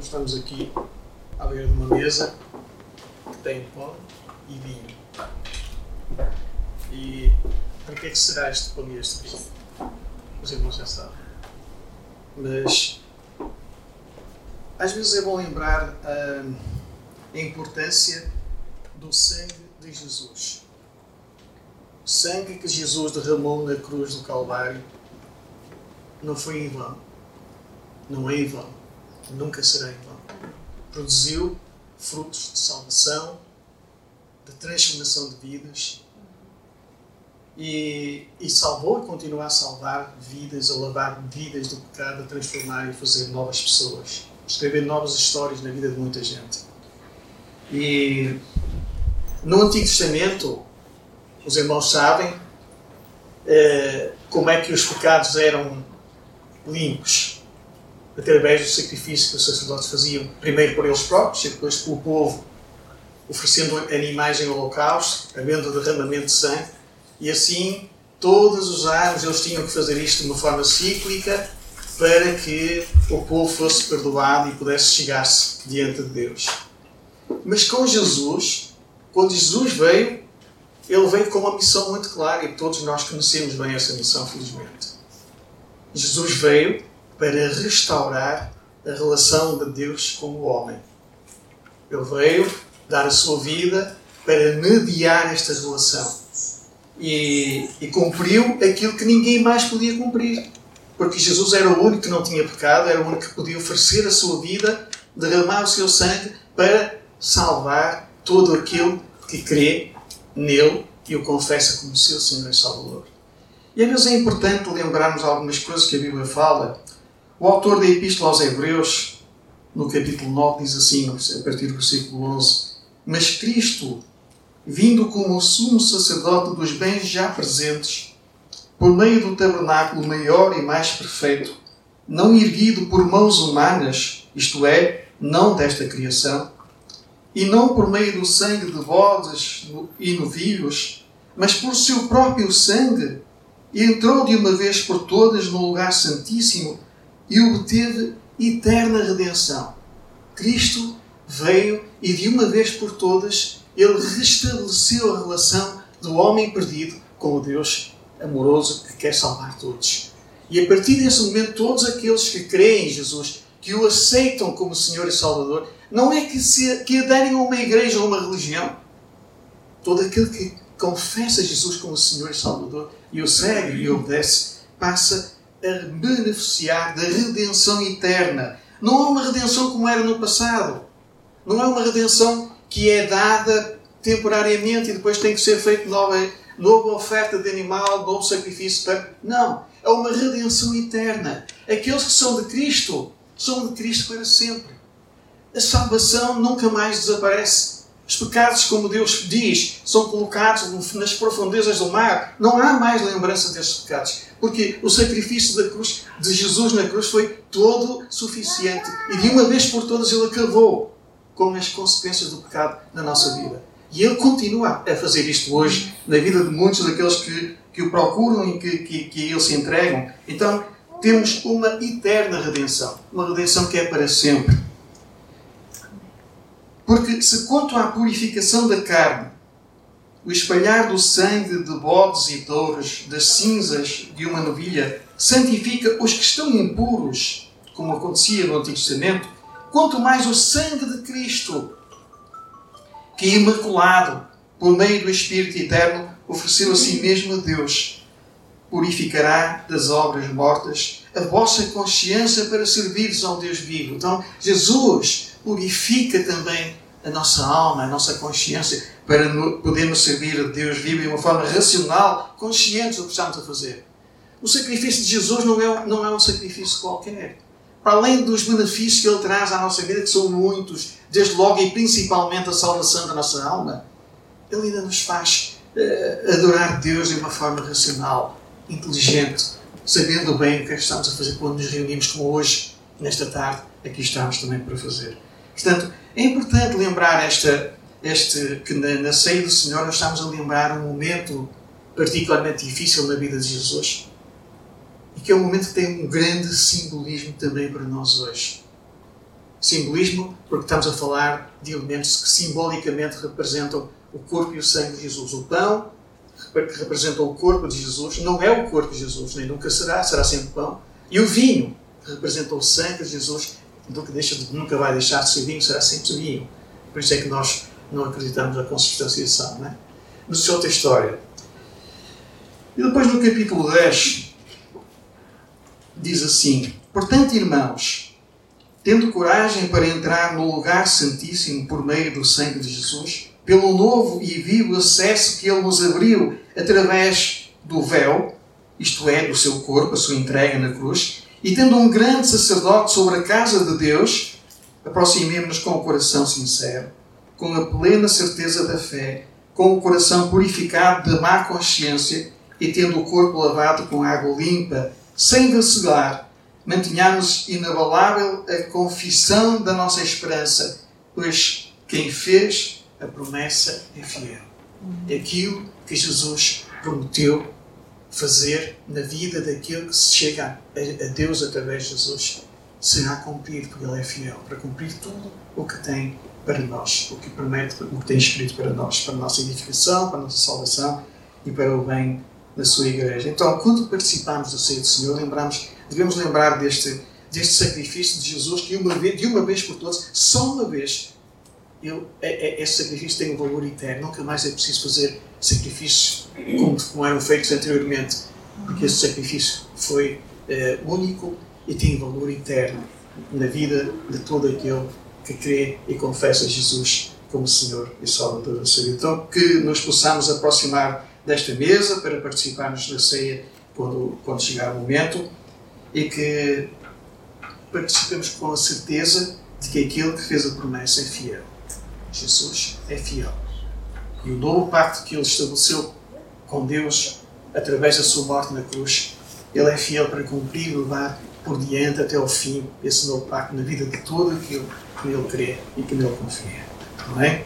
estamos aqui à beira de uma mesa que tem pão e vinho. E para que é que será este pão e este vinho? Os irmãos já sabem. Mas às vezes é bom lembrar a, a importância do sangue de Jesus. O sangue que Jesus derramou na cruz do Calvário não foi em vão. Não é em vão. Nunca será vão. Produziu frutos de salvação, de transformação de vidas e, e salvou e continua a salvar vidas, a lavar vidas do pecado, a transformar e fazer novas pessoas, escrever novas histórias na vida de muita gente. E no Antigo Testamento, os irmãos sabem eh, como é que os pecados eram limpos através do sacrifício que os sacerdotes faziam, primeiro por eles próprios e depois pelo povo, oferecendo animais em holocausto, havendo derramamento de sangue, e assim todos os anos eles tinham que fazer isto de uma forma cíclica para que o povo fosse perdoado e pudesse chegar-se diante de Deus. Mas com Jesus, quando Jesus veio, ele veio com uma missão muito clara e todos nós conhecemos bem essa missão, felizmente. Jesus veio para restaurar a relação de Deus com o homem. Ele veio dar a sua vida para mediar esta relação. E, e, cumpriu aquilo que ninguém mais podia cumprir. Porque Jesus era o único que não tinha pecado, era o único que podia oferecer a sua vida, derramar o seu sangue para salvar todo aquele que crê nele e o confessa como seu Senhor e Salvador. E às vezes é importante lembrarmos algumas coisas que a Bíblia fala. O autor da Epístola aos Hebreus, no capítulo 9, diz assim, a partir do versículo 11: Mas Cristo, vindo como sumo sacerdote dos bens já presentes, por meio do tabernáculo maior e mais perfeito, não erguido por mãos humanas, isto é, não desta criação, e não por meio do sangue de bodes e novilhos, mas por seu próprio sangue, entrou de uma vez por todas no lugar santíssimo e obteve eterna redenção. Cristo veio e de uma vez por todas ele restabeleceu a relação do homem perdido com o Deus amoroso que quer salvar todos. E a partir desse momento, todos aqueles que creem em Jesus, que o aceitam como Senhor e Salvador, não é que, se, que aderem a uma igreja ou uma religião. Todo aquele que confessa Jesus como Senhor e Salvador e o segue e obedece, passa a beneficiar da redenção eterna. Não é uma redenção como era no passado. Não é uma redenção que é dada temporariamente e depois tem que ser feita nova, nova oferta de animal, novo sacrifício. Não. É uma redenção eterna. Aqueles que são de Cristo são de Cristo para sempre. A salvação nunca mais desaparece. Os pecados, como Deus diz, são colocados nas profundezas do mar. Não há mais lembrança desses pecados. Porque o sacrifício da cruz, de Jesus na cruz foi todo suficiente. E de uma vez por todas ele acabou com as consequências do pecado na nossa vida. E ele continua a fazer isto hoje na vida de muitos daqueles que, que o procuram e que, que, que ele se entregam. Então, temos uma eterna redenção. Uma redenção que é para sempre. Porque se quanto à purificação da carne, o espalhar do sangue de bodes e touros, das cinzas de uma novilha, santifica os que estão impuros, como acontecia no Antigo Testamento, quanto mais o sangue de Cristo, que é imaculado por meio do Espírito Eterno, ofereceu a si mesmo a Deus, purificará das obras mortas a vossa consciência para servires ao Deus vivo. Então, Jesus purifica também a nossa alma, a nossa consciência, para podermos servir a Deus vivo de uma forma racional, conscientes do que estamos a fazer. O sacrifício de Jesus não é, não é um sacrifício qualquer. Para além dos benefícios que Ele traz à nossa vida, que são muitos, desde logo e principalmente a salvação da nossa alma, Ele ainda nos faz uh, adorar Deus de uma forma racional, inteligente, sabendo bem o é que estamos a fazer quando nos reunimos, como hoje, nesta tarde, aqui estamos também para fazer. Portanto, é importante lembrar esta, este, que na, na ceia do Senhor nós estamos a lembrar um momento particularmente difícil na vida de Jesus e que é um momento que tem um grande simbolismo também para nós hoje. Simbolismo, porque estamos a falar de elementos que simbolicamente representam o corpo e o sangue de Jesus. O pão, que representa o corpo de Jesus, não é o corpo de Jesus, nem nunca será, será sempre pão. E o vinho, que representa o sangue de Jesus, nunca, deixa, nunca vai deixar de ser vinho, será sempre vinho. Por isso é que nós não acreditamos na consubstanciação. Não é? Mas isso é outra história. E depois no capítulo 10 diz assim: Portanto, irmãos, tendo coragem para entrar no lugar santíssimo por meio do sangue de Jesus, pelo novo e vivo acesso que ele nos abriu através do véu, isto é, do seu corpo, a sua entrega na cruz, e tendo um grande sacerdote sobre a casa de Deus, aproximemo-nos com o coração sincero, com a plena certeza da fé, com o coração purificado da má consciência e tendo o corpo lavado com água limpa, sem vacilar, mantenhamos inabalável a confissão da nossa esperança, pois quem fez a promessa é fiel. É aquilo que Jesus prometeu fazer na vida daquele que se chega a Deus através de Jesus será cumprido, porque Ele é fiel, para cumprir tudo o que tem para nós, o que promete, o que tem escrito para nós, para a nossa edificação, para a nossa salvação e para o bem da sua igreja. Então, quando participamos do Senhor do Senhor, lembramos, devemos lembrar deste, deste sacrifício de Jesus que uma vez, de uma vez por todas, só uma vez, ele, é, é, esse sacrifício tem um valor eterno. Nunca mais é preciso fazer sacrifícios como, como eram feitos anteriormente, porque esse sacrifício foi é, único e tem valor eterno na vida de todo aquele que crê e confessa Jesus como Senhor e Salvador da sua vida. Então, que nos possamos aproximar desta mesa para participarmos da ceia quando, quando chegar o momento e que participemos com a certeza de que aquele que fez a promessa é fiel. Jesus é fiel. E o novo pacto que ele estabeleceu com Deus através da sua morte na cruz, ele é fiel para cumprir e levar por diante até ao fim esse novo pacto na vida de todo aquele que nele crê e que nele confia. Não é?